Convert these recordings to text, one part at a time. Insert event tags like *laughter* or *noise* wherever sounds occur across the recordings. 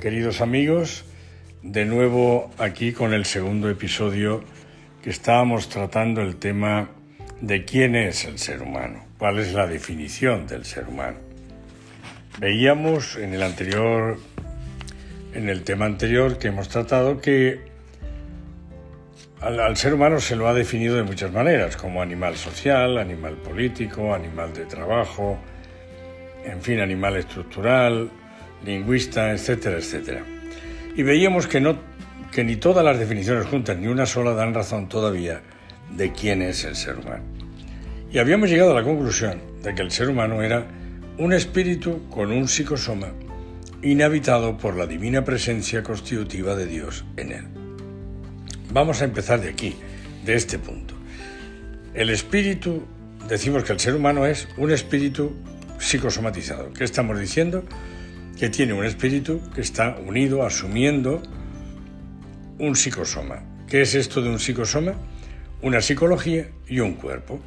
Queridos amigos, de nuevo aquí con el segundo episodio que estábamos tratando el tema de quién es el ser humano, cuál es la definición del ser humano. Veíamos en el anterior en el tema anterior que hemos tratado que al, al, ser humano se lo ha definido de muchas maneras, como animal social, animal político, animal de trabajo, en fin, animal estructural, lingüista, etcétera, etcétera. Y veíamos que, no, que ni todas las definiciones juntas, ni una sola, dan razón todavía de quién es el ser humano. Y habíamos llegado a la conclusión de que el ser humano era un espíritu con un psicosoma inhabitado por la divina presencia constitutiva de Dios en él. Vamos a empezar de aquí, de este punto. El espíritu, decimos que el ser humano es un espíritu psicosomatizado. ¿Qué estamos diciendo? Que tiene un espíritu que está unido, asumiendo un psicosoma. ¿Qué es esto de un psicosoma? Una psicología y un cuerpo.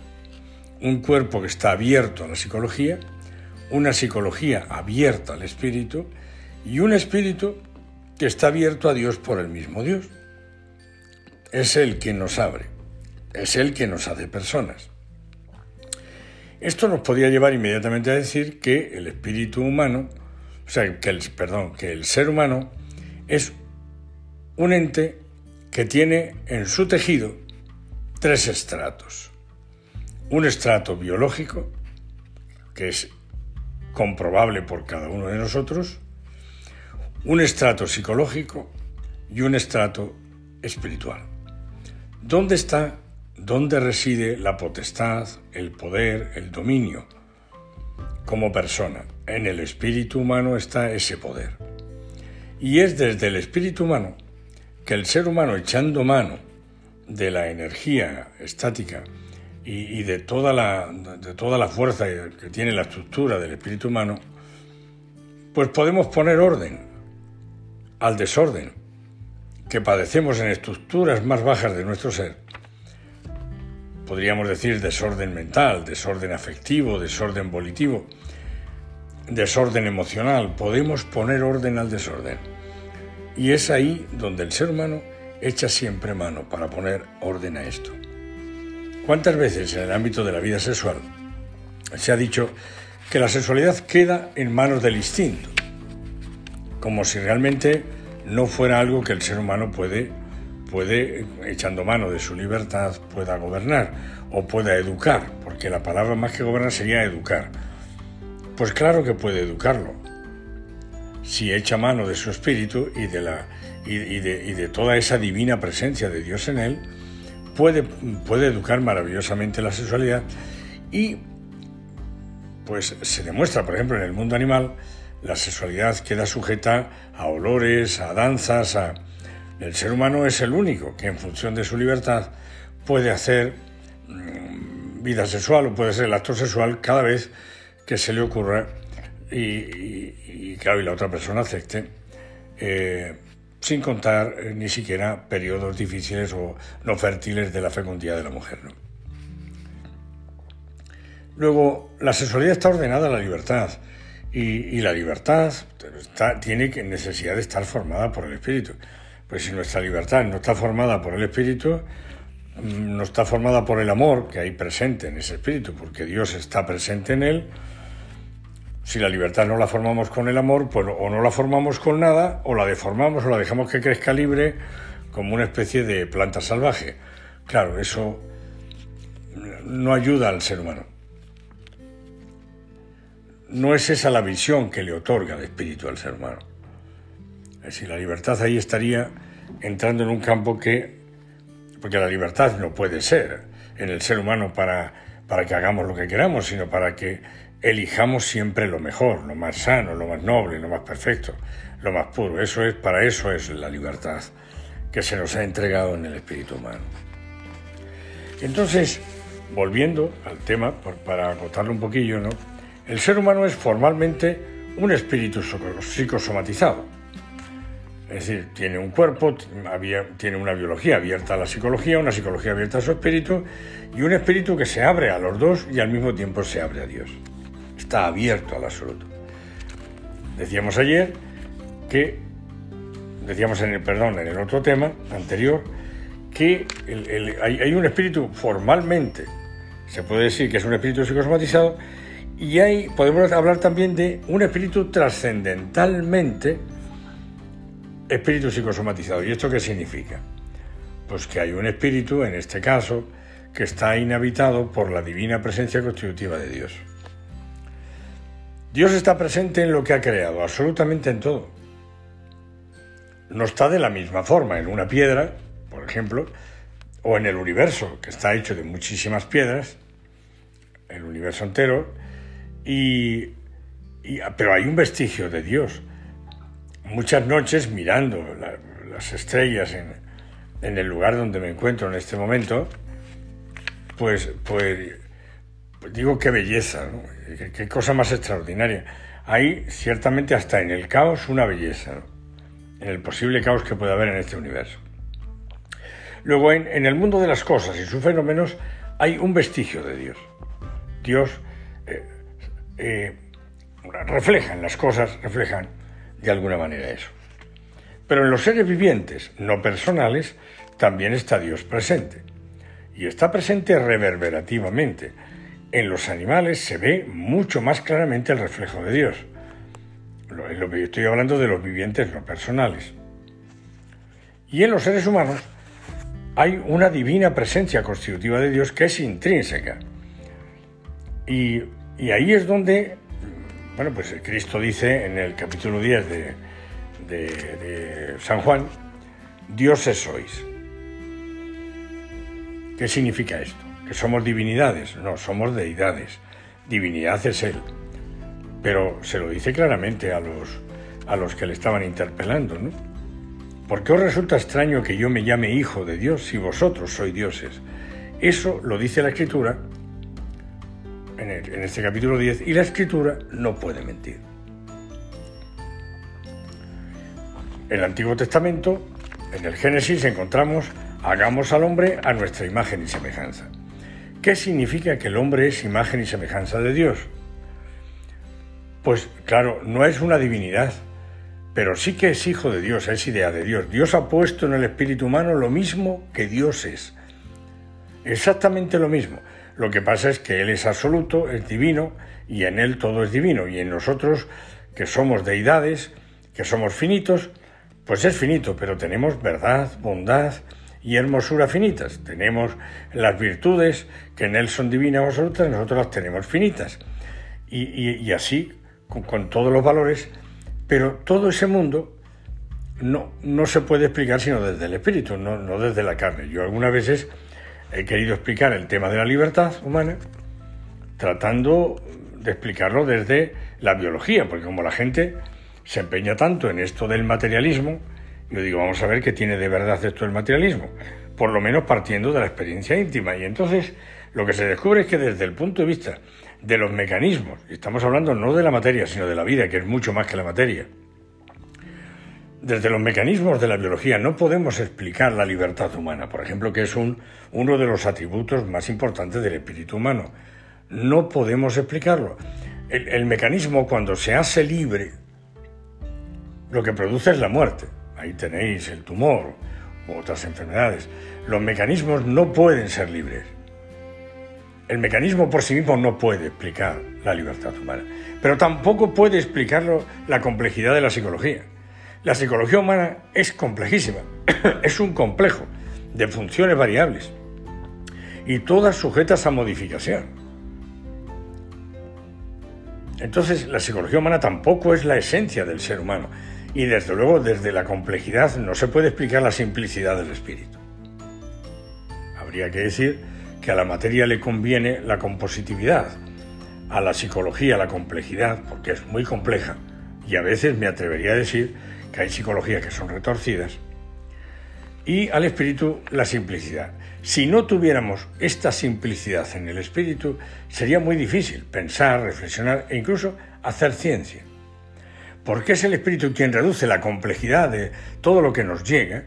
Un cuerpo que está abierto a la psicología, una psicología abierta al espíritu y un espíritu que está abierto a Dios por el mismo Dios. Es Él quien nos abre, es Él quien nos hace personas. Esto nos podría llevar inmediatamente a decir que el espíritu humano, o sea, que el, perdón, que el ser humano es un ente que tiene en su tejido tres estratos. Un estrato biológico, que es comprobable por cada uno de nosotros, un estrato psicológico y un estrato espiritual. ¿Dónde está dónde reside la potestad, el poder, el dominio. Como persona, en el espíritu humano está ese poder. Y es desde el espíritu humano que el ser humano echando mano de la energía estática y, de, toda la, de toda la fuerza que tiene la estructura del espíritu humano, pues podemos poner orden al desorden que padecemos en estructuras más bajas de nuestro ser podríamos decir desorden mental, desorden afectivo, desorden volitivo, desorden emocional. Podemos poner orden al desorden. Y es ahí donde el ser humano echa siempre mano para poner orden a esto. ¿Cuántas veces en el ámbito de la vida sexual se ha dicho que la sexualidad queda en manos del instinto? Como si realmente no fuera algo que el ser humano puede puede, echando mano de su libertad, pueda gobernar o pueda educar, porque la palabra más que gobernar sería educar. Pues claro que puede educarlo, si echa mano de su espíritu y de, la, y, de, y de toda esa divina presencia de Dios en él, puede, puede educar maravillosamente la sexualidad y pues se demuestra, por ejemplo, en el mundo animal, la sexualidad queda sujeta a olores, a danzas, el ser humano es el único que en función de su libertad puede hacer mm, vida sexual o puede ser el acto sexual cada vez que se le ocurra y, claro, y la otra persona acepte, eh, sin contar eh, ni siquiera periodos difíciles o no fértiles de la fecundidad de la mujer. Luego, la sexualidad está ordenada a la libertad y, la libertad tiene necesidad de estar formada por el espíritu. Pues si nuestra libertad no está formada por el Espíritu, mm, no está formada por el amor que hay presente en ese Espíritu, porque Dios está presente en él, si la libertad no la formamos con el amor, pues o no la formamos con nada, o la deformamos o la dejamos que crezca libre como una especie de planta salvaje. Claro, eso no ayuda al ser humano. No es esa la visión que le otorga el espíritu al ser humano. Es decir, la libertad ahí estaría entrando en un campo que, porque la libertad no puede ser en el ser humano para, para que hagamos lo que queramos, sino para que elijamos siempre lo mejor, lo más sano, lo más noble, lo más perfecto, lo más puro. Eso es, para eso es la libertad que se nos ha entregado en el espíritu humano. Entonces, volviendo al tema, para agotarlo un poquillo, ¿no? El ser humano es formalmente un espíritu psicosomatizado es decir, tiene un cuerpo, tiene una biología abierta a la psicología, una psicología abierta a su espíritu y un espíritu que se abre a los dos y al mismo tiempo se abre a Dios. Está abierto al absoluto. Decíamos ayer que decíamos en el, perdón, en el otro tema anterior, que hay, un espíritu formalmente, se puede decir que es un espíritu psicosomatizado, y hay, podemos hablar también de un espíritu trascendentalmente espíritu psicosomatizado. ¿Y esto qué significa? Pues que hay un espíritu, en este caso, que está inhabitado por la divina presencia constitutiva de Dios. Dios está presente en lo que ha creado, absolutamente en todo. No está de la misma forma en una piedra, por ejemplo, o en el universo, que está hecho de muchísimas piedras, el universo entero, y, pero hay un vestigio de Dios. Muchas noches mirando las estrellas en, en, el lugar donde me encuentro en este momento, pues, pues, digo qué belleza, qué, cosa más extraordinaria. Hay ciertamente hasta en el caos una belleza, en el posible caos que puede haber en este universo. Luego, en, el mundo de las cosas y sus fenómenos hay un vestigio de Dios. Dios eh, eh, refleja en las cosas, reflejan de alguna manera eso. Pero en los seres vivientes, no personales, también está Dios presente. Y está presente reverberativamente. En los animales se ve mucho más claramente el reflejo de Dios. Lo, estoy hablando de los vivientes no personales. Y en los seres humanos hay una divina presencia constitutiva de Dios que es intrínseca. Y, ahí es donde, bueno, pues Cristo dice en el capítulo 10 de, de, San Juan, dioses sois. ¿Qué significa esto? ¿Que somos divinidades? No, somos deidades. Divinidad es Él. Pero se lo dice claramente a los, a los que le estaban interpelando, ¿no? ¿Por qué os resulta extraño que yo me llame hijo de Dios si vosotros sois dioses? Eso lo dice la Escritura en, este capítulo 10 y la Escritura no puede mentir. En el Antiguo Testamento, en el Génesis, encontramos hagamos al hombre a nuestra imagen y semejanza. ¿Qué significa que el hombre es imagen y semejanza de Dios? Pues claro, no es una divinidad, pero sí que es hijo de Dios, es idea de Dios. Dios ha puesto en el espíritu humano lo mismo que Dios es. Exactamente lo mismo. Lo que pasa es que Él es absoluto, es divino, y en Él todo es divino. Y en nosotros, que somos deidades, que somos finitos, pues es finito, pero tenemos verdad, bondad y hermosura finitas. Tenemos las virtudes que en Él son divinas absolutas, nosotros las tenemos finitas. Y, así, con todos los valores, pero todo ese mundo no, no se puede explicar sino desde el espíritu, no, no desde la carne. Yo algunas veces he querido explicar el tema de la libertad humana tratando de explicarlo desde la biología, porque como la gente se empeña tanto en esto del materialismo, yo digo, vamos a ver qué tiene de verdad esto del materialismo, por lo menos partiendo de la experiencia íntima. Y entonces lo que se descubre es que desde el punto de vista de los mecanismos, estamos hablando no de la materia, sino de la vida, que es mucho más que la materia. Desde los mecanismos de la biología no podemos explicar la libertad humana, por ejemplo, que es un, uno de los atributos más importantes del espíritu humano. No podemos explicarlo. El, el mecanismo cuando se hace libre, lo que produce es la muerte. Ahí tenéis el tumor u otras enfermedades. Los mecanismos no pueden ser libres. El mecanismo por sí mismo no puede explicar la libertad humana, pero tampoco puede explicarlo la complejidad de la psicología. La psicología humana es complejísima, *coughs* es un complejo de funciones variables y todas sujetas a modificación. Entonces, la psicología humana tampoco es la esencia del ser humano y desde luego desde la complejidad no se puede explicar la simplicidad del espíritu. Habría que decir que a la materia le conviene la compositividad, a la psicología la complejidad, porque es muy compleja, y a veces me atrevería a decir que hay psicologías que son retorcidas, y al espíritu la simplicidad. Si no tuviéramos esta simplicidad en el espíritu, sería muy difícil pensar, reflexionar e incluso hacer ciencia. Porque es el espíritu quien reduce la complejidad de todo lo que nos llega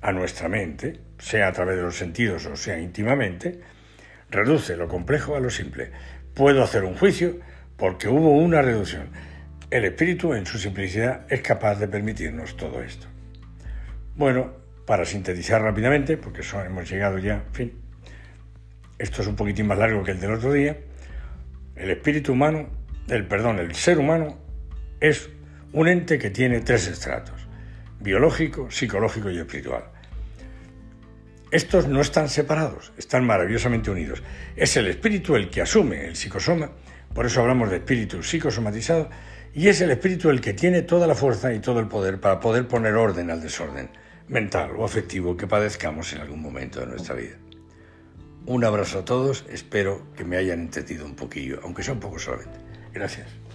a nuestra mente, sea a través de los sentidos o sea íntimamente, reduce lo complejo a lo simple. Puedo hacer un juicio porque hubo una reducción. El espíritu en su simplicidad es capaz de permitirnos todo esto. Bueno, para sintetizar rápidamente, porque hemos llegado ya, en fin, esto es un poquitín más largo que el del otro día, el espíritu humano, el perdón, el ser humano es un ente que tiene tres estratos, biológico, psicológico y espiritual. Estos no están separados, están maravillosamente unidos. Es el espíritu el que asume el psicosoma, por eso hablamos de espíritu psicosomatizado, y es el espíritu el que tiene toda la fuerza y todo el poder para poder poner orden al desorden mental o afectivo que padezcamos en algún momento de nuestra vida. Un abrazo a todos, espero que me hayan entendido un poquillo, aunque sea un poco solamente. Gracias.